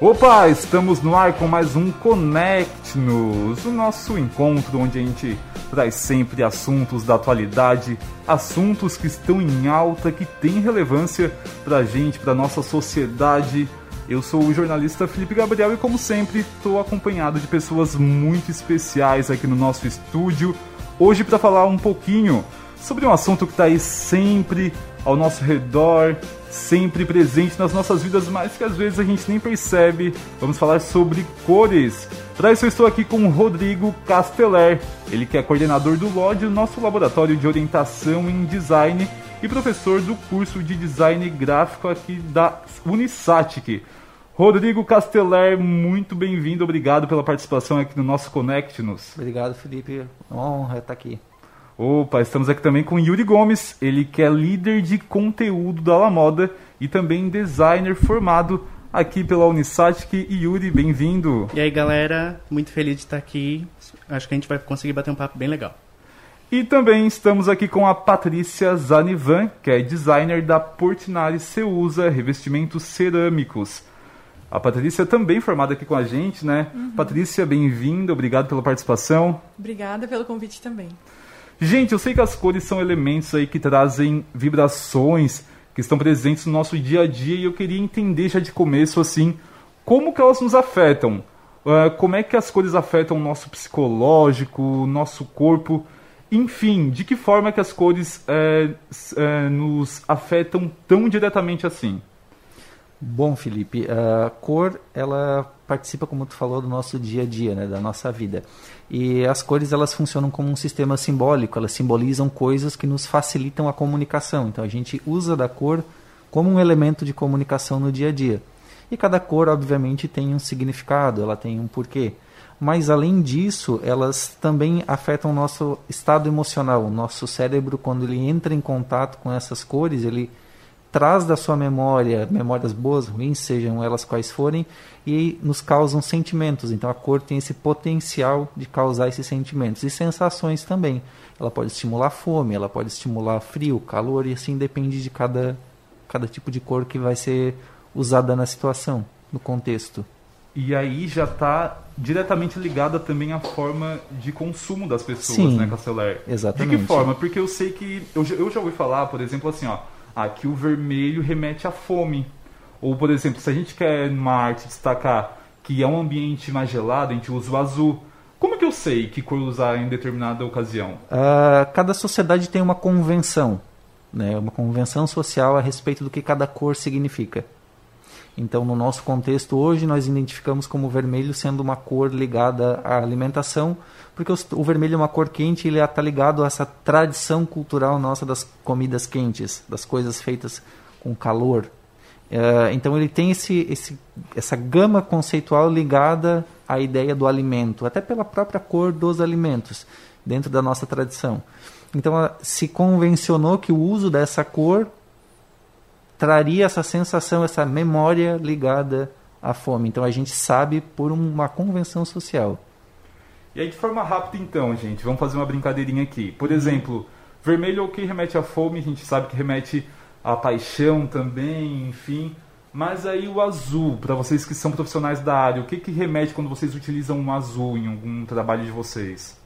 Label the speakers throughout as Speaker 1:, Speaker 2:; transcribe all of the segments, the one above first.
Speaker 1: Opa, estamos no ar com mais um Connect-nos, o nosso encontro onde a gente traz sempre assuntos da atualidade, assuntos que estão em alta, que têm relevância pra gente, pra nossa sociedade. Eu sou o jornalista Felipe Gabriel e, como sempre, estou acompanhado de pessoas muito especiais aqui no nosso estúdio. Hoje, para falar um pouquinho sobre um assunto que está aí sempre ao nosso redor, sempre presente nas nossas vidas, mas que às vezes a gente nem percebe. Vamos falar sobre cores. Para isso eu estou aqui com o Rodrigo Casteller, ele que é coordenador do LOD, nosso laboratório de orientação em design e professor do curso de design gráfico aqui da Unisatic. Rodrigo Casteller, muito bem-vindo, obrigado pela participação aqui no nosso Connect-nos.
Speaker 2: Obrigado, Felipe. Honra estar aqui.
Speaker 1: Opa, estamos aqui também com Yuri Gomes, ele que é líder de conteúdo da La Moda e também designer formado aqui pela Unisatic. E Yuri, bem-vindo.
Speaker 3: E aí, galera, muito feliz de estar aqui. Acho que a gente vai conseguir bater um papo bem legal.
Speaker 1: E também estamos aqui com a Patrícia Zanivan, que é designer da Portinari Ceusa Revestimentos Cerâmicos. A Patrícia também formada aqui com a gente, né? Uhum. Patrícia, bem-vinda, obrigado pela participação.
Speaker 4: Obrigada pelo convite também.
Speaker 1: Gente, eu sei que as cores são elementos aí que trazem vibrações, que estão presentes no nosso dia a dia, e eu queria entender já de começo, assim, como que elas nos afetam. Uh, como é que as cores afetam o nosso psicológico, o nosso corpo, enfim, de que forma que as cores é, é, nos afetam tão diretamente assim?
Speaker 2: Bom, Felipe, a cor ela participa, como tu falou, do nosso dia a dia, né, da nossa vida. E as cores elas funcionam como um sistema simbólico, elas simbolizam coisas que nos facilitam a comunicação. Então a gente usa da cor como um elemento de comunicação no dia a dia. E cada cor, obviamente, tem um significado, ela tem um porquê. Mas além disso, elas também afetam o nosso estado emocional. O nosso cérebro, quando ele entra em contato com essas cores, ele traz da sua memória, memórias boas, ruins, sejam elas quais forem, e nos causam sentimentos. Então a cor tem esse potencial de causar esses sentimentos e sensações também. Ela pode estimular fome, ela pode estimular frio, calor e assim depende de cada cada tipo de cor que vai ser usada na situação, no contexto.
Speaker 1: E aí já está diretamente ligada também à forma de consumo das pessoas,
Speaker 2: Sim,
Speaker 1: né, Castelar?
Speaker 2: Exatamente.
Speaker 1: De que forma? Porque eu sei que eu, eu já ouvi falar, por exemplo, assim, ó, Aqui o vermelho remete à fome. Ou, por exemplo, se a gente quer numa arte destacar que é um ambiente mais gelado, a gente usa o azul. Como que eu sei que cor usar em determinada ocasião?
Speaker 2: Uh, cada sociedade tem uma convenção, né? uma convenção social a respeito do que cada cor significa. Então, no nosso contexto hoje, nós identificamos como vermelho sendo uma cor ligada à alimentação, porque o vermelho é uma cor quente e ele está ligado a essa tradição cultural nossa das comidas quentes, das coisas feitas com calor. Uh, então, ele tem esse, esse, essa gama conceitual ligada à ideia do alimento, até pela própria cor dos alimentos, dentro da nossa tradição. Então, se convencionou que o uso dessa cor traria essa sensação, essa memória ligada à fome. Então a gente sabe por uma convenção social.
Speaker 1: E aí de forma rápida então, gente, vamos fazer uma brincadeirinha aqui. Por exemplo, vermelho é o que remete à fome, a gente sabe que remete à paixão também, enfim. Mas aí o azul, para vocês que são profissionais da área, o que, que remete quando vocês utilizam um azul em algum trabalho de vocês?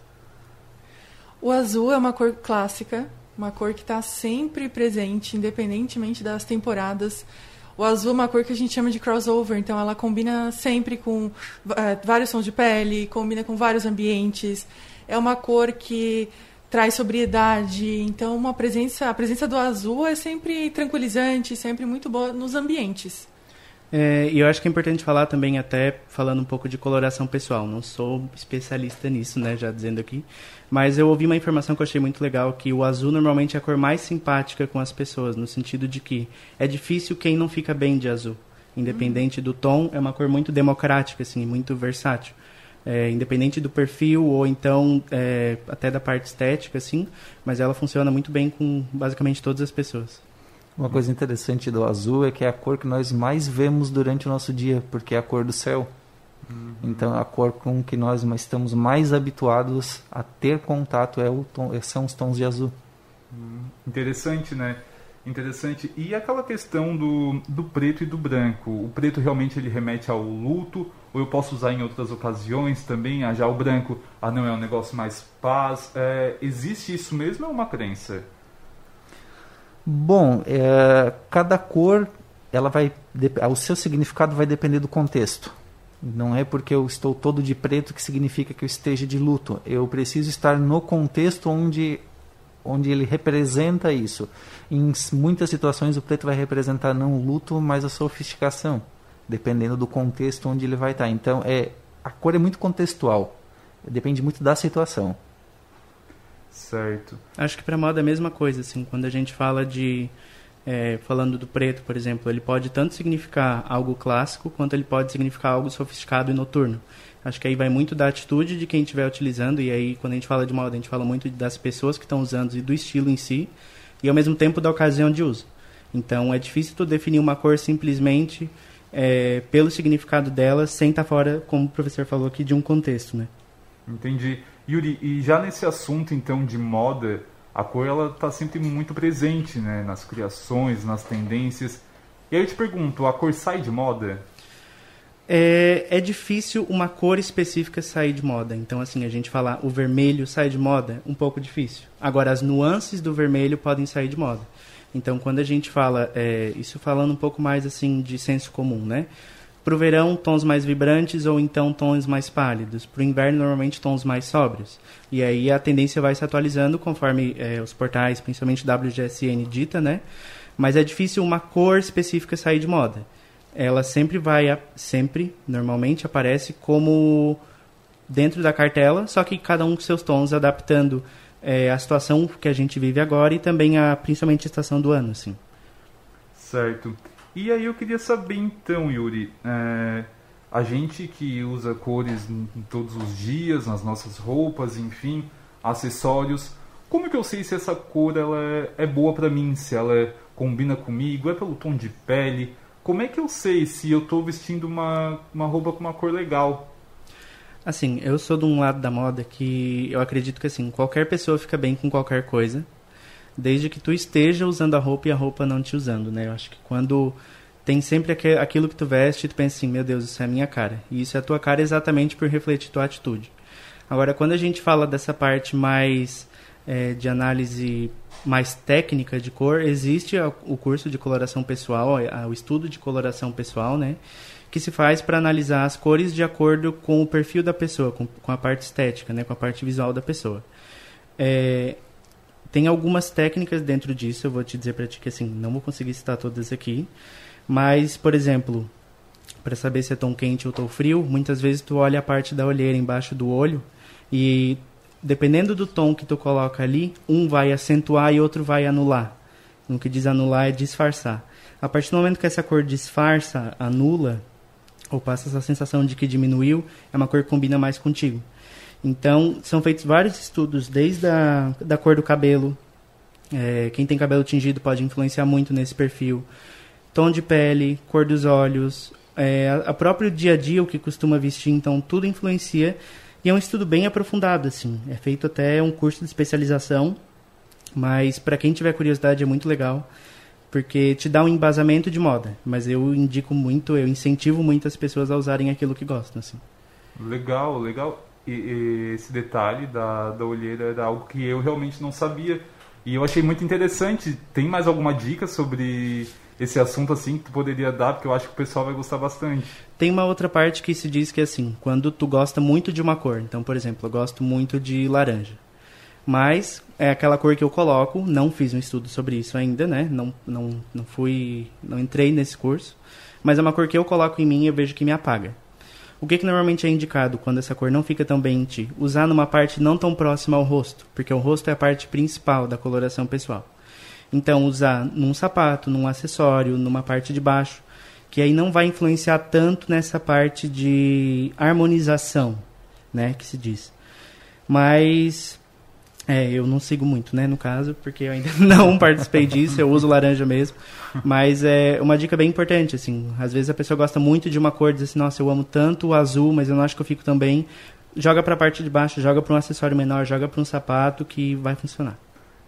Speaker 4: O azul é uma cor clássica uma cor que está sempre presente, independentemente das temporadas. O azul é uma cor que a gente chama de crossover, então ela combina sempre com uh, vários tons de pele, combina com vários ambientes. É uma cor que traz sobriedade, então uma presença, a presença do azul é sempre tranquilizante, sempre muito boa nos ambientes.
Speaker 3: É, e eu acho que é importante falar também, até falando um pouco de coloração pessoal. Não sou especialista nisso, né, já dizendo aqui. Mas eu ouvi uma informação que eu achei muito legal, que o azul normalmente é a cor mais simpática com as pessoas, no sentido de que é difícil quem não fica bem de azul. Independente do tom, é uma cor muito democrática, assim, muito versátil. É, independente do perfil ou então é, até da parte estética, assim, mas ela funciona muito bem com basicamente todas as pessoas.
Speaker 2: Uma coisa interessante do azul é que é a cor que nós mais vemos durante o nosso dia, porque é a cor do céu. Uhum. Então, a cor com que nós estamos mais habituados a ter contato é o tom, são os tons de azul.
Speaker 1: Uhum. Interessante, né? Interessante. E aquela questão do, do preto e do branco? O preto realmente ele remete ao luto? Ou eu posso usar em outras ocasiões também? Ah, já o branco, ah não, é um negócio mais paz. É, existe isso mesmo ou é uma crença?
Speaker 2: Bom, é, cada cor, ela vai, o seu significado vai depender do contexto. Não é porque eu estou todo de preto que significa que eu esteja de luto. Eu preciso estar no contexto onde onde ele representa isso. Em muitas situações o preto vai representar não o luto, mas a sofisticação, dependendo do contexto onde ele vai estar. Então, é a cor é muito contextual. Depende muito da situação.
Speaker 1: Certo.
Speaker 3: Acho que para moda é a mesma coisa, assim, quando a gente fala de é, falando do preto, por exemplo, ele pode tanto significar algo clássico quanto ele pode significar algo sofisticado e noturno. Acho que aí vai muito da atitude de quem estiver utilizando, e aí quando a gente fala de moda, a gente fala muito das pessoas que estão usando e do estilo em si, e ao mesmo tempo da ocasião de uso. Então é difícil tu definir uma cor simplesmente é, pelo significado dela, sem estar tá fora, como o professor falou aqui, de um contexto, né?
Speaker 1: Entendi. Yuri, e já nesse assunto então de moda, a cor ela está sempre muito presente, né, nas criações, nas tendências. E aí eu te pergunto, a cor sai de moda?
Speaker 3: é, é difícil uma cor específica sair de moda. Então, assim, a gente falar o vermelho sai de moda, um pouco difícil. Agora, as nuances do vermelho podem sair de moda. Então, quando a gente fala, é, isso falando um pouco mais assim de senso comum, né? Para o verão, tons mais vibrantes ou então tons mais pálidos. Para o inverno, normalmente tons mais sóbrios. E aí a tendência vai se atualizando conforme é, os portais, principalmente WGSN, dita, né? Mas é difícil uma cor específica sair de moda ela sempre vai, sempre, normalmente, aparece como dentro da cartela, só que cada um com seus tons, adaptando é, a situação que a gente vive agora e também a, principalmente a estação do ano, assim.
Speaker 1: Certo. E aí eu queria saber então, Yuri, é, a gente que usa cores todos os dias, nas nossas roupas, enfim, acessórios, como que eu sei se essa cor ela é, é boa para mim, se ela combina comigo, é pelo tom de pele, como é que eu sei se eu estou vestindo uma, uma roupa com uma cor legal?
Speaker 3: Assim, eu sou de um lado da moda que eu acredito que assim, qualquer pessoa fica bem com qualquer coisa, desde que tu esteja usando a roupa e a roupa não te usando, né? Eu acho que quando tem sempre aquilo que tu veste, tu pensa assim, meu Deus, isso é a minha cara. E isso é a tua cara exatamente por refletir tua atitude. Agora, quando a gente fala dessa parte mais é, de análise mais técnica de cor, existe o curso de coloração pessoal, o estudo de coloração pessoal, né? Que se faz para analisar as cores de acordo com o perfil da pessoa, com, com a parte estética, né? Com a parte visual da pessoa. É, tem algumas técnicas dentro disso, eu vou te dizer para ti que assim, não vou conseguir citar todas aqui, mas, por exemplo, para saber se é tom quente ou tom frio, muitas vezes tu olha a parte da olheira embaixo do olho e dependendo do tom que tu coloca ali, um vai acentuar e outro vai anular. O que diz anular é disfarçar. A partir do momento que essa cor disfarça, anula, ou passa essa sensação de que diminuiu, é uma cor que combina mais contigo. Então, são feitos vários estudos, desde a da cor do cabelo. É, quem tem cabelo tingido pode influenciar muito nesse perfil. Tom de pele, cor dos olhos, é, a, próprio dia a dia, o que costuma vestir, então tudo influencia e é um estudo bem aprofundado, assim. É feito até um curso de especialização, mas para quem tiver curiosidade é muito legal, porque te dá um embasamento de moda. Mas eu indico muito, eu incentivo muito as pessoas a usarem aquilo que gostam, assim.
Speaker 1: Legal, legal. E, e esse detalhe da, da olheira era algo que eu realmente não sabia. E eu achei muito interessante. Tem mais alguma dica sobre esse assunto assim que tu poderia dar, porque eu acho que o pessoal vai gostar bastante.
Speaker 3: Tem uma outra parte que se diz que é assim, quando tu gosta muito de uma cor, então, por exemplo, eu gosto muito de laranja. Mas é aquela cor que eu coloco, não fiz um estudo sobre isso ainda, né? Não, não, não fui, não entrei nesse curso, mas é uma cor que eu coloco em mim e eu vejo que me apaga. O que, que normalmente é indicado quando essa cor não fica tão bem em ti? Usar numa parte não tão próxima ao rosto, porque o rosto é a parte principal da coloração pessoal. Então, usar num sapato, num acessório, numa parte de baixo, que aí não vai influenciar tanto nessa parte de harmonização, né, que se diz. Mas é, eu não sigo muito, né, no caso, porque eu ainda não participei disso, eu uso laranja mesmo. Mas é uma dica bem importante, assim. Às vezes a pessoa gosta muito de uma cor, diz assim, nossa, eu amo tanto o azul, mas eu não acho que eu fico tão bem. Joga para a parte de baixo, joga para um acessório menor, joga para um sapato que vai funcionar.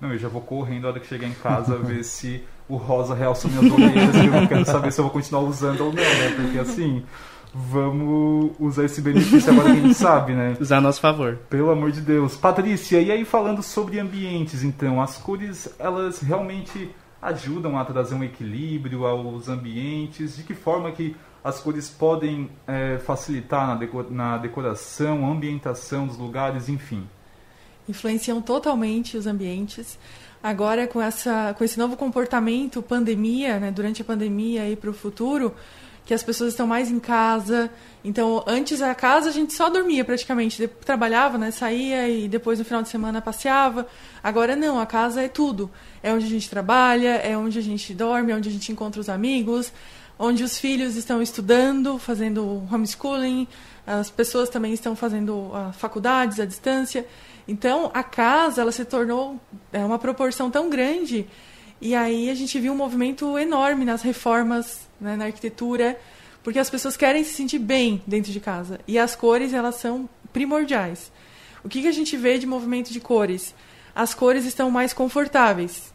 Speaker 1: Não, eu já vou correndo na hora que chegar em casa ver se o rosa minhas orelhas e eu quero saber se eu vou continuar usando ou não, né? Porque assim, vamos usar esse benefício agora que a gente sabe, né?
Speaker 3: Usar a nosso favor.
Speaker 1: Pelo amor de Deus. Patrícia, e aí falando sobre ambientes, então, as cores, elas realmente ajudam a trazer um equilíbrio aos ambientes? De que forma que as cores podem é, facilitar na, deco na decoração, ambientação dos lugares, enfim?
Speaker 4: Influenciam totalmente os ambientes. Agora, com, essa, com esse novo comportamento, pandemia, né, durante a pandemia e para o futuro, que as pessoas estão mais em casa. Então, antes a casa a gente só dormia praticamente, trabalhava, né, saía e depois no final de semana passeava. Agora não, a casa é tudo. É onde a gente trabalha, é onde a gente dorme, é onde a gente encontra os amigos, onde os filhos estão estudando, fazendo homeschooling, as pessoas também estão fazendo uh, faculdades à distância. Então, a casa ela se tornou é, uma proporção tão grande e aí a gente viu um movimento enorme nas reformas, né, na arquitetura, porque as pessoas querem se sentir bem dentro de casa e as cores elas são primordiais. O que, que a gente vê de movimento de cores? As cores estão mais confortáveis.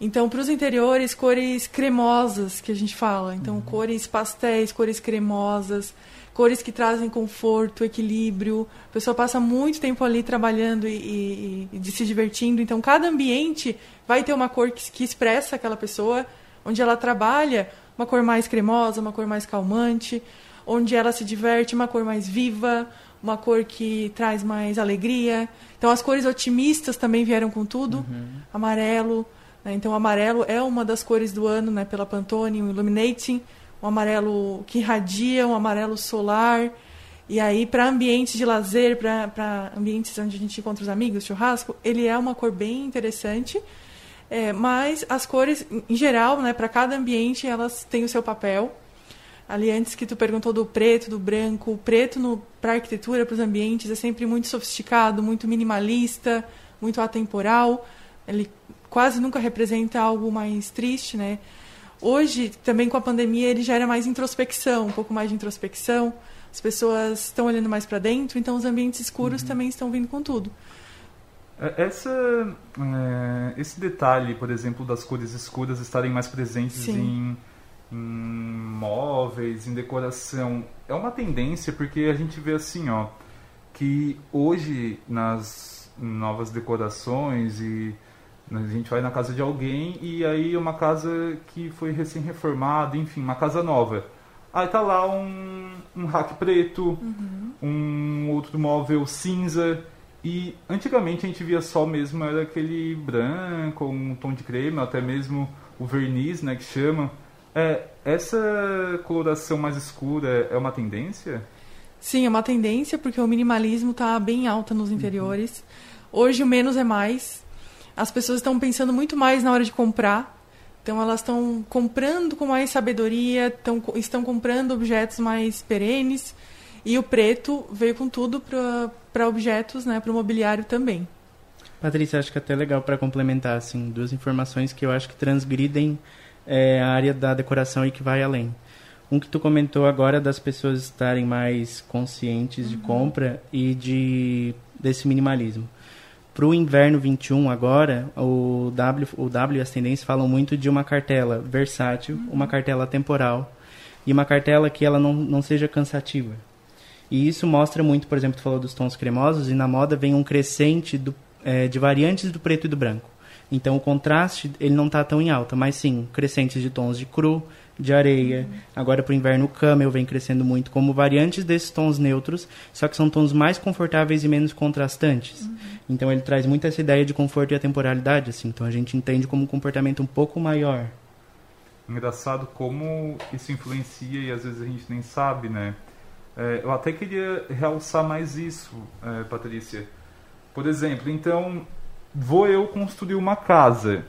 Speaker 4: Então, para os interiores, cores cremosas, que a gente fala. Então, uhum. cores pastéis, cores cremosas cores que trazem conforto, equilíbrio. A pessoa passa muito tempo ali trabalhando e, e, e se divertindo. Então, cada ambiente vai ter uma cor que, que expressa aquela pessoa. Onde ela trabalha, uma cor mais cremosa, uma cor mais calmante. Onde ela se diverte, uma cor mais viva, uma cor que traz mais alegria. Então, as cores otimistas também vieram com tudo. Uhum. Amarelo. Né? Então, o amarelo é uma das cores do ano né, pela Pantone, o Illuminating um amarelo que irradia, um amarelo solar. E aí, para ambientes de lazer, para ambientes onde a gente encontra os amigos, churrasco, ele é uma cor bem interessante. É, mas as cores, em geral, né, para cada ambiente, elas têm o seu papel. Ali, antes que tu perguntou do preto, do branco, o preto para arquitetura, para os ambientes, é sempre muito sofisticado, muito minimalista, muito atemporal. Ele quase nunca representa algo mais triste, né? Hoje, também com a pandemia, ele gera mais introspecção, um pouco mais de introspecção. As pessoas estão olhando mais para dentro, então os ambientes escuros uhum. também estão vindo com tudo.
Speaker 1: É, essa, é, esse detalhe, por exemplo, das cores escuras estarem mais presentes em, em, móveis, em decoração, é uma tendência porque a gente vê assim, ó, que hoje nas novas decorações e a gente vai na casa de alguém e aí uma casa que foi recém-reformada, enfim, uma casa nova. Aí tá lá um, um rack preto, uhum. um outro móvel cinza. E antigamente a gente via só mesmo, era aquele branco, um tom de creme, até mesmo o verniz, né, que chama. É, essa coloração mais escura é uma tendência?
Speaker 4: Sim, é uma tendência, porque o minimalismo está bem alta nos interiores. Uhum. Hoje o menos é mais as pessoas estão pensando muito mais na hora de comprar. Então elas estão comprando com mais sabedoria, tão, estão comprando objetos mais perenes. E o preto veio com tudo para objetos, né, para o mobiliário também.
Speaker 3: Patrícia, acho que é até legal para complementar assim, duas informações que eu acho que transgridem é, a área da decoração e que vai além. Um que tu comentou agora das pessoas estarem mais conscientes uhum. de compra e de desse minimalismo. Para o inverno 21 agora, o W, o w e as tendências falam muito de uma cartela versátil, uhum. uma cartela temporal e uma cartela que ela não, não seja cansativa. E isso mostra muito, por exemplo, tu falou dos tons cremosos e na moda vem um crescente do, é, de variantes do preto e do branco. Então o contraste ele não está tão em alta, mas sim crescentes de tons de cru, de areia. Uhum. Agora para o inverno o camel vem crescendo muito como variantes desses tons neutros, só que são tons mais confortáveis e menos contrastantes. Uhum. Então ele traz muito essa ideia de conforto e a temporalidade, assim. Então a gente entende como um comportamento um pouco maior.
Speaker 1: Engraçado como isso influencia e às vezes a gente nem sabe, né? É, eu até queria realçar mais isso, é, Patrícia. Por exemplo, então vou eu construir uma casa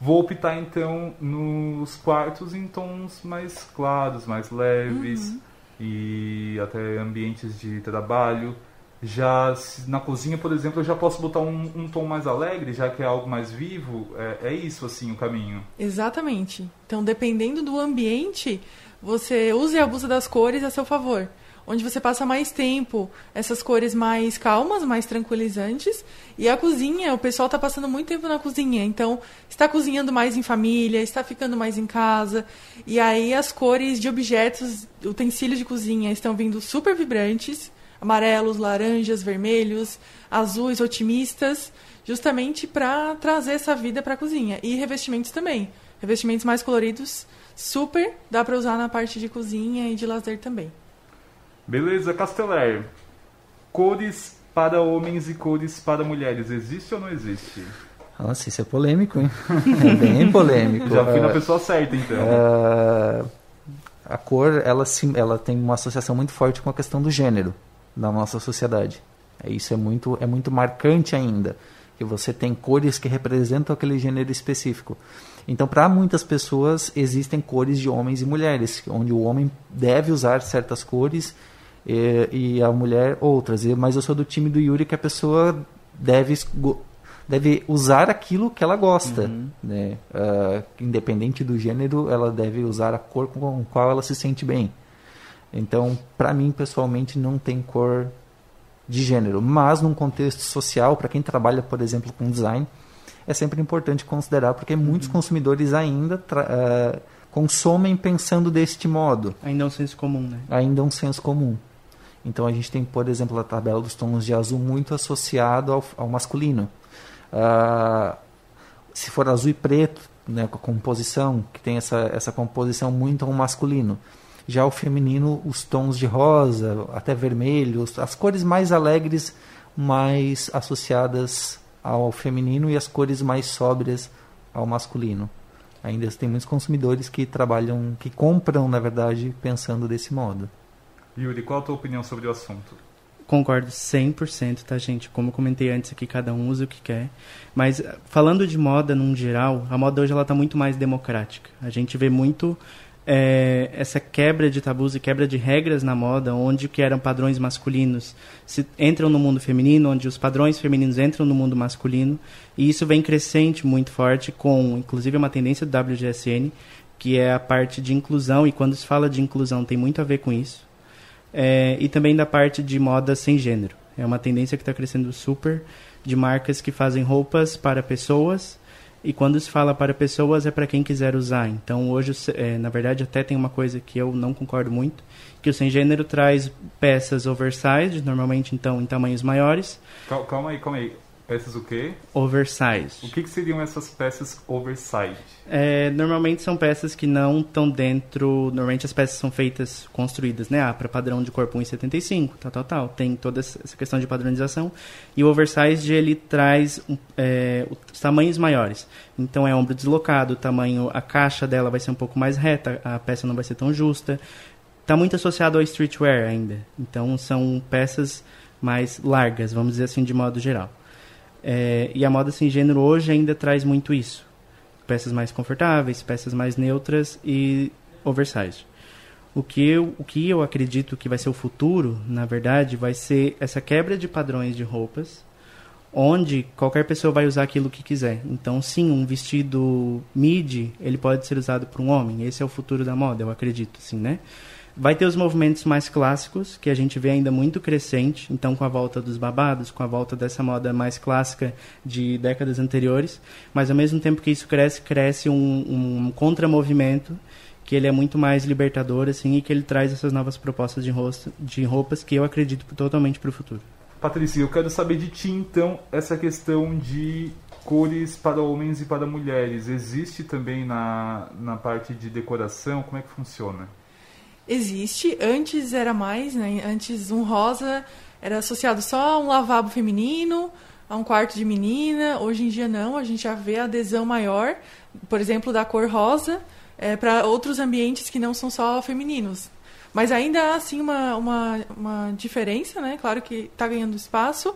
Speaker 1: Vou optar então nos quartos em tons mais claros, mais leves uhum. e até ambientes de trabalho. Já na cozinha, por exemplo, eu já posso botar um, um tom mais alegre, já que é algo mais vivo. É, é isso assim o caminho.
Speaker 4: Exatamente. Então, dependendo do ambiente, você use e abusa das cores a seu favor onde você passa mais tempo, essas cores mais calmas, mais tranquilizantes. E a cozinha, o pessoal está passando muito tempo na cozinha, então está cozinhando mais em família, está ficando mais em casa. E aí as cores de objetos, utensílios de cozinha estão vindo super vibrantes, amarelos, laranjas, vermelhos, azuis, otimistas, justamente para trazer essa vida para a cozinha. E revestimentos também. Revestimentos mais coloridos, super, dá para usar na parte de cozinha e de lazer também.
Speaker 1: Beleza, Castelar. Cores para homens e cores para mulheres, existe ou não existe?
Speaker 2: Nossa, isso é polêmico, hein? É bem polêmico.
Speaker 1: Já fui na pessoa certa, então.
Speaker 2: Uh, a cor, ela, ela tem uma associação muito forte com a questão do gênero na nossa sociedade. Isso é muito, é muito marcante ainda, que você tem cores que representam aquele gênero específico. Então, para muitas pessoas, existem cores de homens e mulheres, onde o homem deve usar certas cores e, e a mulher outras. Mas eu sou do time do Yuri que a pessoa deve deve usar aquilo que ela gosta, uhum. né? Uh, independente do gênero, ela deve usar a cor com a qual ela se sente bem. Então, para mim pessoalmente não tem cor de gênero, mas num contexto social, para quem trabalha, por exemplo, com design, é sempre importante considerar, porque muitos uhum. consumidores ainda uh, consomem pensando deste modo.
Speaker 3: Ainda é um senso comum, né?
Speaker 2: Ainda é um senso comum. Então a gente tem, por exemplo, a tabela dos tons de azul muito associado ao, ao masculino. Uh, se for azul e preto, né, com a composição, que tem essa, essa composição muito ao masculino. Já o feminino, os tons de rosa, até vermelho, as cores mais alegres, mais associadas ao feminino e as cores mais sóbrias ao masculino. Ainda tem muitos consumidores que trabalham, que compram, na verdade, pensando desse modo.
Speaker 1: Yuri, qual a tua opinião sobre o assunto?
Speaker 3: Concordo 100%, tá, gente? Como eu comentei antes aqui, cada um usa o que quer. Mas falando de moda num geral, a moda hoje ela tá muito mais democrática. A gente vê muito é, essa quebra de tabus e quebra de regras na moda, onde que eram padrões masculinos se, entram no mundo feminino, onde os padrões femininos entram no mundo masculino, e isso vem crescente muito forte, com inclusive uma tendência do WGSN, que é a parte de inclusão, e quando se fala de inclusão tem muito a ver com isso, é, e também da parte de moda sem gênero. É uma tendência que está crescendo super, de marcas que fazem roupas para pessoas e quando se fala para pessoas é para quem quiser usar. Então hoje, é, na verdade, até tem uma coisa que eu não concordo muito, que o sem gênero traz peças oversized, normalmente então em tamanhos maiores.
Speaker 1: Calma aí, calma aí. Peças o quê?
Speaker 3: Oversized.
Speaker 1: O que, que seriam essas peças oversized?
Speaker 3: É, normalmente são peças que não estão dentro. Normalmente as peças são feitas, construídas, né? Ah, para padrão de corpo 1,75, tal, tal, tal. Tem toda essa questão de padronização. E o oversized ele traz é, os tamanhos maiores. Então é ombro deslocado, tamanho, a caixa dela vai ser um pouco mais reta, a peça não vai ser tão justa. Está muito associado ao streetwear ainda. Então são peças mais largas, vamos dizer assim, de modo geral. É, e a moda sem gênero hoje ainda traz muito isso. Peças mais confortáveis, peças mais neutras e oversized. O que, eu, o que eu acredito que vai ser o futuro, na verdade, vai ser essa quebra de padrões de roupas, onde qualquer pessoa vai usar aquilo que quiser. Então, sim, um vestido midi, ele pode ser usado por um homem. Esse é o futuro da moda, eu acredito, assim, né? Vai ter os movimentos mais clássicos, que a gente vê ainda muito crescente, então com a volta dos babados, com a volta dessa moda mais clássica de décadas anteriores, mas ao mesmo tempo que isso cresce, cresce um, um contramovimento que ele é muito mais libertador assim e que ele traz essas novas propostas de, rosto, de roupas que eu acredito totalmente para o futuro.
Speaker 1: Patrícia, eu quero saber de ti então essa questão de cores para homens e para mulheres. Existe também na, na parte de decoração? Como é que funciona?
Speaker 4: Existe. Antes era mais, né? Antes um rosa era associado só a um lavabo feminino, a um quarto de menina. Hoje em dia não, a gente já vê a adesão maior, por exemplo, da cor rosa é, para outros ambientes que não são só femininos. Mas ainda há, assim, uma, uma, uma diferença, né? Claro que está ganhando espaço,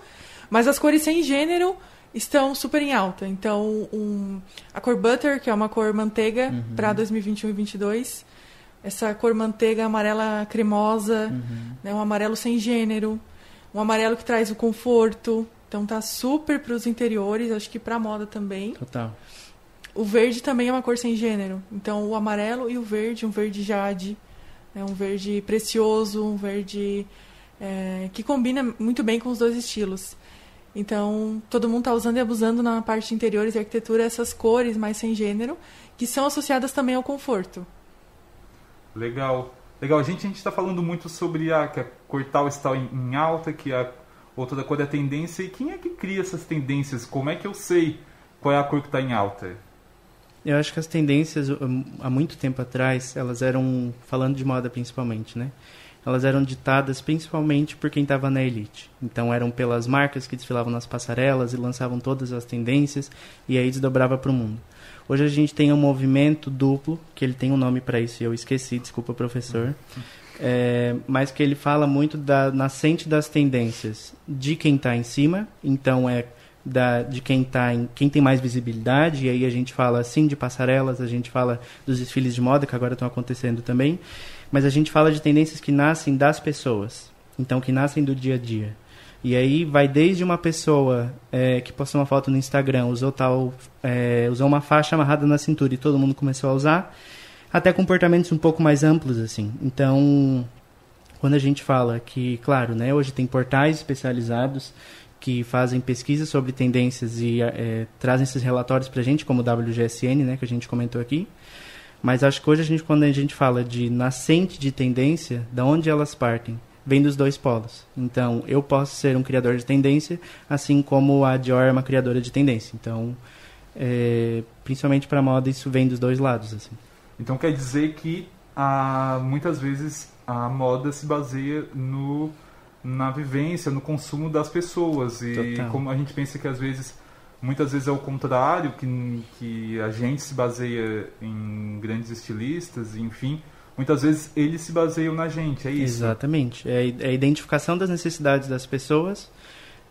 Speaker 4: mas as cores sem gênero estão super em alta. Então, um, a cor Butter, que é uma cor manteiga uhum. para 2021 e 2022, essa cor manteiga amarela cremosa, uhum. né, um amarelo sem gênero, um amarelo que traz o conforto. Então tá super para os interiores, acho que para moda também.
Speaker 3: Total.
Speaker 4: O verde também é uma cor sem gênero. Então o amarelo e o verde, um verde jade, É um verde precioso, um verde é, que combina muito bem com os dois estilos. Então, todo mundo está usando e abusando na parte de interiores e arquitetura essas cores mais sem gênero, que são associadas também ao conforto.
Speaker 1: Legal. Legal, gente, a gente está falando muito sobre a, que a cor tal está em, em alta, que a outra cor é a tendência. E quem é que cria essas tendências? Como é que eu sei qual é a cor que está em alta?
Speaker 3: Eu acho que as tendências, há muito tempo atrás, elas eram, falando de moda principalmente, né? Elas eram ditadas principalmente por quem estava na elite. Então eram pelas marcas que desfilavam nas passarelas e lançavam todas as tendências e aí desdobrava para o mundo. Hoje a gente tem um movimento duplo, que ele tem um nome para isso e eu esqueci, desculpa professor, é, mas que ele fala muito da nascente das tendências de quem está em cima, então é da, de quem tá em, quem tem mais visibilidade, e aí a gente fala sim de passarelas, a gente fala dos desfiles de moda que agora estão acontecendo também, mas a gente fala de tendências que nascem das pessoas, então que nascem do dia a dia. E aí vai desde uma pessoa é, que postou uma foto no Instagram, usou tal, é, usou uma faixa amarrada na cintura e todo mundo começou a usar, até comportamentos um pouco mais amplos assim. Então, quando a gente fala que, claro, né, hoje tem portais especializados que fazem pesquisas sobre tendências e é, trazem esses relatórios para a gente, como o WGSN, né, que a gente comentou aqui. Mas acho que hoje a gente, quando a gente fala de nascente de tendência, da onde elas partem, vem dos dois polos. Então, eu posso ser um criador de tendência, assim como a Dior é uma criadora de tendência. Então, é, principalmente para moda, isso vem dos dois lados. Assim.
Speaker 1: Então, quer dizer que ah, muitas vezes a moda se baseia no na vivência, no consumo das pessoas. E Total. como a gente pensa que às vezes, muitas vezes é o contrário, que, que a gente se baseia em grandes estilistas, enfim, muitas vezes eles se baseiam na gente, é isso?
Speaker 3: Exatamente. É, é a identificação das necessidades das pessoas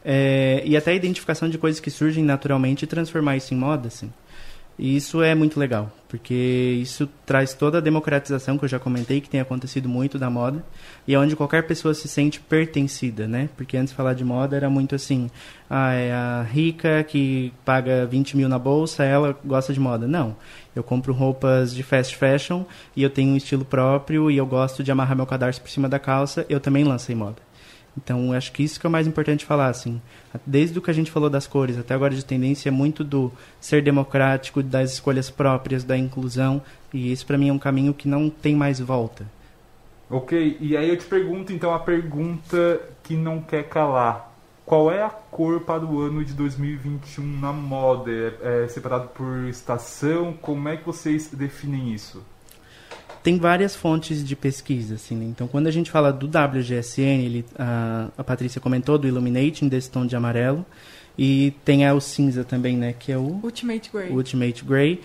Speaker 3: é, e até a identificação de coisas que surgem naturalmente e transformar isso em moda, assim. E isso é muito legal, porque isso traz toda a democratização que eu já comentei, que tem acontecido muito da moda, e é onde qualquer pessoa se sente pertencida, né? Porque antes de falar de moda era muito assim, ah, é a rica que paga 20 mil na bolsa, ela gosta de moda. Não, eu compro roupas de fast fashion e eu tenho um estilo próprio e eu gosto de amarrar meu cadarço por cima da calça, eu também lancei moda. Então, acho que isso que é o mais importante falar, assim. Desde o que a gente falou das cores até agora de tendência é muito do ser democrático, das escolhas próprias, da inclusão, e isso para mim é um caminho que não tem mais volta.
Speaker 1: Ok, e aí eu te pergunto então a pergunta que não quer calar. Qual é a cor para o ano de 2021 na moda? É, é separado por estação? Como é que vocês definem isso?
Speaker 3: Tem várias fontes de pesquisa, assim, né? Então, quando a gente fala do WGSN, ele, a, a Patrícia comentou do Illuminating, desse tom de amarelo, e tem a, o cinza também, né? Que é o...
Speaker 4: Ultimate Grey.
Speaker 3: Ultimate Grey.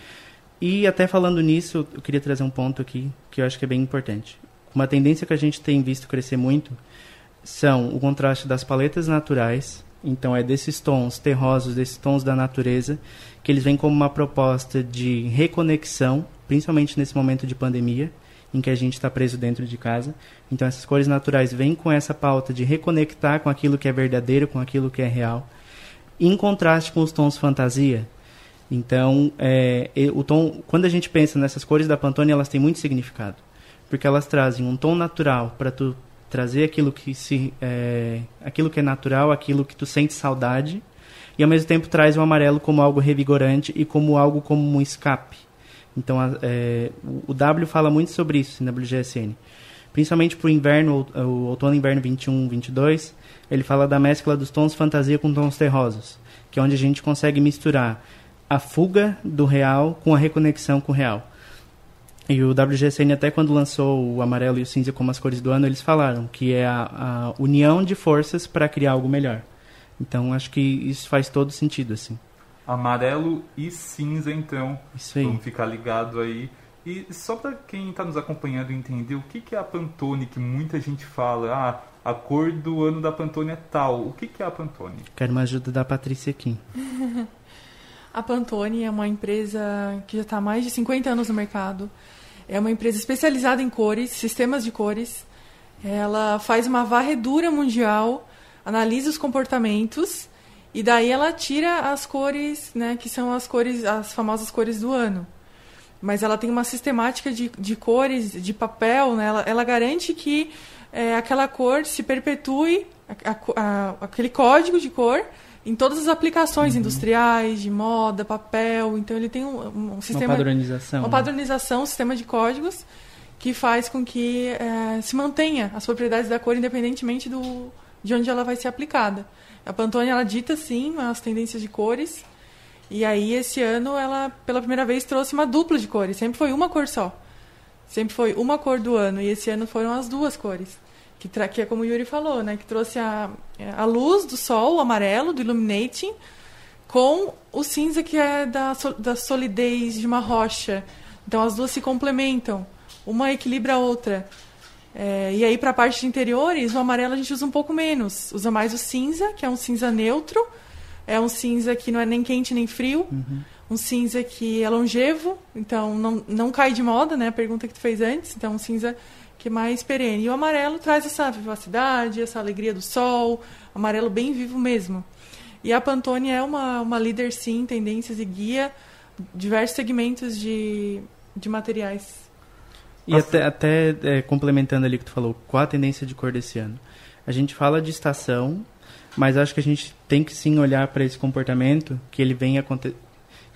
Speaker 3: E até falando nisso, eu queria trazer um ponto aqui que eu acho que é bem importante. Uma tendência que a gente tem visto crescer muito são o contraste das paletas naturais, então é desses tons terrosos, desses tons da natureza, que eles vêm como uma proposta de reconexão principalmente nesse momento de pandemia, em que a gente está preso dentro de casa. Então, essas cores naturais vêm com essa pauta de reconectar com aquilo que é verdadeiro, com aquilo que é real, em contraste com os tons fantasia. Então, é, o tom, quando a gente pensa nessas cores da Pantone, elas têm muito significado, porque elas trazem um tom natural para tu trazer aquilo que se, é, aquilo que é natural, aquilo que tu sente saudade, e ao mesmo tempo traz o amarelo como algo revigorante e como algo como um escape. Então, é, o W fala muito sobre isso na WGSN. Principalmente para o inverno, o outono inverno 21, 22, ele fala da mescla dos tons fantasia com tons terrosos, que é onde a gente consegue misturar a fuga do real com a reconexão com o real. E o WGSN, até quando lançou o amarelo e o cinza como as cores do ano, eles falaram que é a, a união de forças para criar algo melhor. Então, acho que isso faz todo sentido, assim
Speaker 1: amarelo e cinza, então.
Speaker 3: Isso aí.
Speaker 1: Vamos ficar ligado aí. E só para quem está nos acompanhando entender o que, que é a Pantone, que muita gente fala, ah, a cor do ano da Pantone é tal. O que, que é a Pantone?
Speaker 3: Quero uma ajuda da Patrícia aqui.
Speaker 4: a Pantone é uma empresa que já está há mais de 50 anos no mercado. É uma empresa especializada em cores, sistemas de cores. Ela faz uma varredura mundial, analisa os comportamentos e daí ela tira as cores, né, que são as cores, as famosas cores do ano. mas ela tem uma sistemática de, de cores, de papel, né? ela, ela garante que é, aquela cor se perpetue, a, a, aquele código de cor, em todas as aplicações uhum. industriais, de moda, papel. Então ele tem um, um sistema.
Speaker 3: Uma padronização.
Speaker 4: Uma
Speaker 3: né?
Speaker 4: padronização, um sistema de códigos que faz com que é, se mantenha as propriedades da cor independentemente do, de onde ela vai ser aplicada. A Pantone ela dita sim as tendências de cores. E aí esse ano ela pela primeira vez trouxe uma dupla de cores. Sempre foi uma cor só. Sempre foi uma cor do ano e esse ano foram as duas cores. Que, que é como o Yuri falou, né? Que trouxe a, a luz do sol, o amarelo, do illuminating, com o cinza que é da, da solidez de uma rocha. Então as duas se complementam. Uma equilibra a outra. É, e aí, para a parte de interiores, o amarelo a gente usa um pouco menos. Usa mais o cinza, que é um cinza neutro. É um cinza que não é nem quente nem frio. Uhum. Um cinza que é longevo, então não, não cai de moda, né? A pergunta que tu fez antes. Então, um cinza que é mais perene. E o amarelo traz essa vivacidade, essa alegria do sol. Amarelo bem vivo mesmo. E a Pantone é uma, uma líder, sim, tendências e guia diversos segmentos de, de materiais
Speaker 3: e até, até é, complementando ali o que tu falou, qual a tendência de cor desse ano? A gente fala de estação, mas acho que a gente tem que sim olhar para esse comportamento que ele vem acontecendo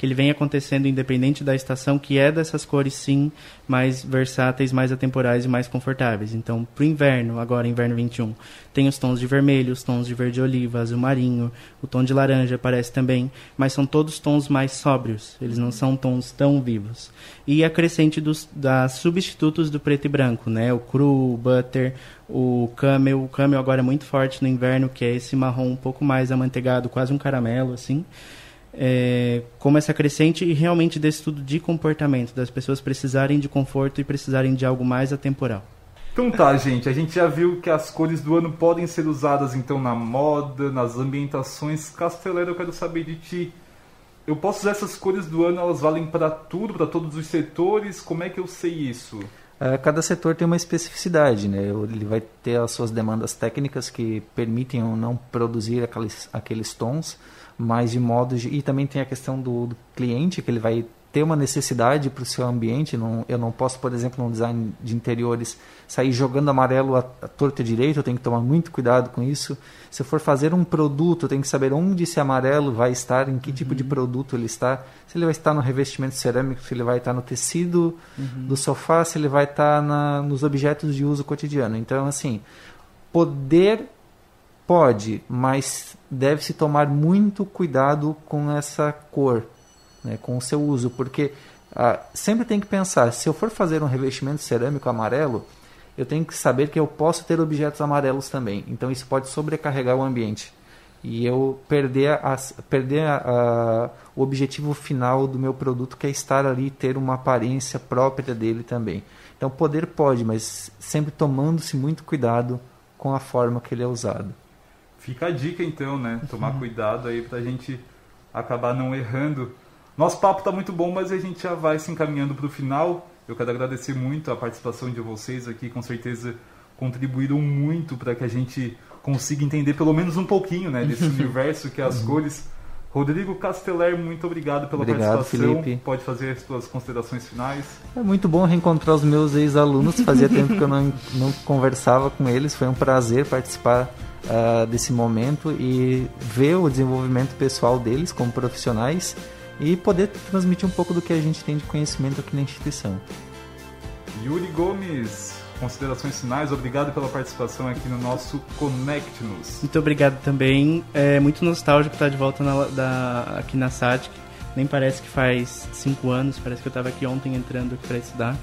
Speaker 3: que ele vem acontecendo independente da estação, que é dessas cores sim mais versáteis, mais atemporais e mais confortáveis. Então, para o inverno, agora inverno 21, tem os tons de vermelho, os tons de verde oliva, azul marinho, o tom de laranja aparece também, mas são todos tons mais sóbrios, eles não são tons tão vivos. E a crescente dos das substitutos do preto e branco, né? O cru, o butter, o camel, o camel agora é muito forte no inverno, que é esse marrom um pouco mais amanteigado, quase um caramelo assim é, como essa crescente e realmente desse estudo de comportamento, das pessoas precisarem de conforto e precisarem de algo mais atemporal.
Speaker 1: Então tá, gente, a gente já viu que as cores do ano podem ser usadas então na moda, nas ambientações. Casteleiro, eu quero saber de ti. Eu posso usar essas cores do ano, elas valem para tudo, para todos os setores? Como é que eu sei isso?
Speaker 2: É, cada setor tem uma especificidade, né? Ele vai ter as suas demandas técnicas que permitem ou não produzir aqueles, aqueles tons mas de modo de, e também tem a questão do, do cliente que ele vai ter uma necessidade para o seu ambiente. Não, eu não posso, por exemplo, no design de interiores, sair jogando amarelo à, torta direita. Eu tenho que tomar muito cuidado com isso. Se eu for fazer um produto, eu tenho que saber onde esse amarelo vai estar, em que uhum. tipo de produto ele está. Se ele vai estar no revestimento cerâmico, se ele vai estar no tecido uhum. do sofá, se ele vai estar na, nos objetos de uso cotidiano. Então, assim, poder Pode, mas deve-se tomar muito cuidado com essa cor, né, com o seu uso, porque ah, sempre tem que pensar, se eu for fazer um revestimento cerâmico amarelo, eu tenho que saber que eu posso ter objetos amarelos também. Então isso pode sobrecarregar o ambiente e eu perder, perder a, a, o objetivo final do meu produto, que é estar ali e ter uma aparência própria dele também. Então poder pode, mas sempre tomando-se muito cuidado com a forma que ele é usado.
Speaker 1: Fica a dica então, né? Tomar cuidado aí pra gente acabar não errando. Nosso papo tá muito bom, mas a gente já vai se encaminhando para o final. Eu quero agradecer muito a participação de vocês aqui, com certeza contribuíram muito para que a gente consiga entender pelo menos um pouquinho, né, desse universo que é as cores. Rodrigo Casteller, muito obrigado pela
Speaker 2: obrigado,
Speaker 1: participação.
Speaker 2: Felipe.
Speaker 1: Pode fazer as suas considerações finais.
Speaker 2: É muito bom reencontrar os meus ex-alunos. Fazia tempo que eu não, não conversava com eles. Foi um prazer participar uh, desse momento e ver o desenvolvimento pessoal deles como profissionais e poder transmitir um pouco do que a gente tem de conhecimento aqui na instituição.
Speaker 1: Yuri Gomes, considerações finais, obrigado pela participação aqui no nosso Connect-nos.
Speaker 3: Muito obrigado também, é muito nostálgico estar de volta na, da, aqui na SATIC, nem parece que faz cinco anos, parece que eu estava aqui ontem entrando para estudar.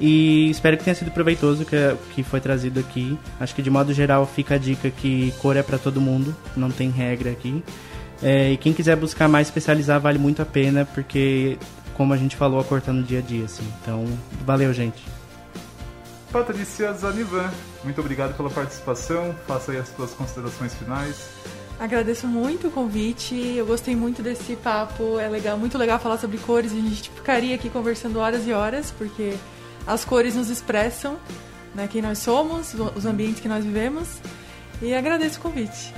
Speaker 3: E espero que tenha sido proveitoso que, que foi trazido aqui. Acho que de modo geral fica a dica que cor é para todo mundo, não tem regra aqui. É, e quem quiser buscar mais especializar vale muito a pena, porque como a gente falou, a cor tá no dia a dia, assim. Então, valeu, gente.
Speaker 1: Patrícia Zanivan, muito obrigado pela participação. Faça aí as suas considerações finais.
Speaker 4: Agradeço muito o convite. Eu gostei muito desse papo. É legal, muito legal falar sobre cores. A gente ficaria aqui conversando horas e horas, porque as cores nos expressam né, quem nós somos, os ambientes que nós vivemos. E agradeço o convite.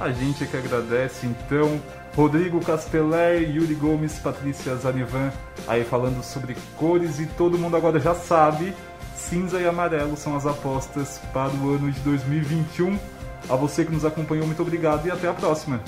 Speaker 1: A gente é que agradece, então. Rodrigo Casteller, Yuri Gomes, Patrícia Zanivan, aí falando sobre cores e todo mundo agora já sabe, cinza e amarelo são as apostas para o ano de 2021. A você que nos acompanhou, muito obrigado e até a próxima.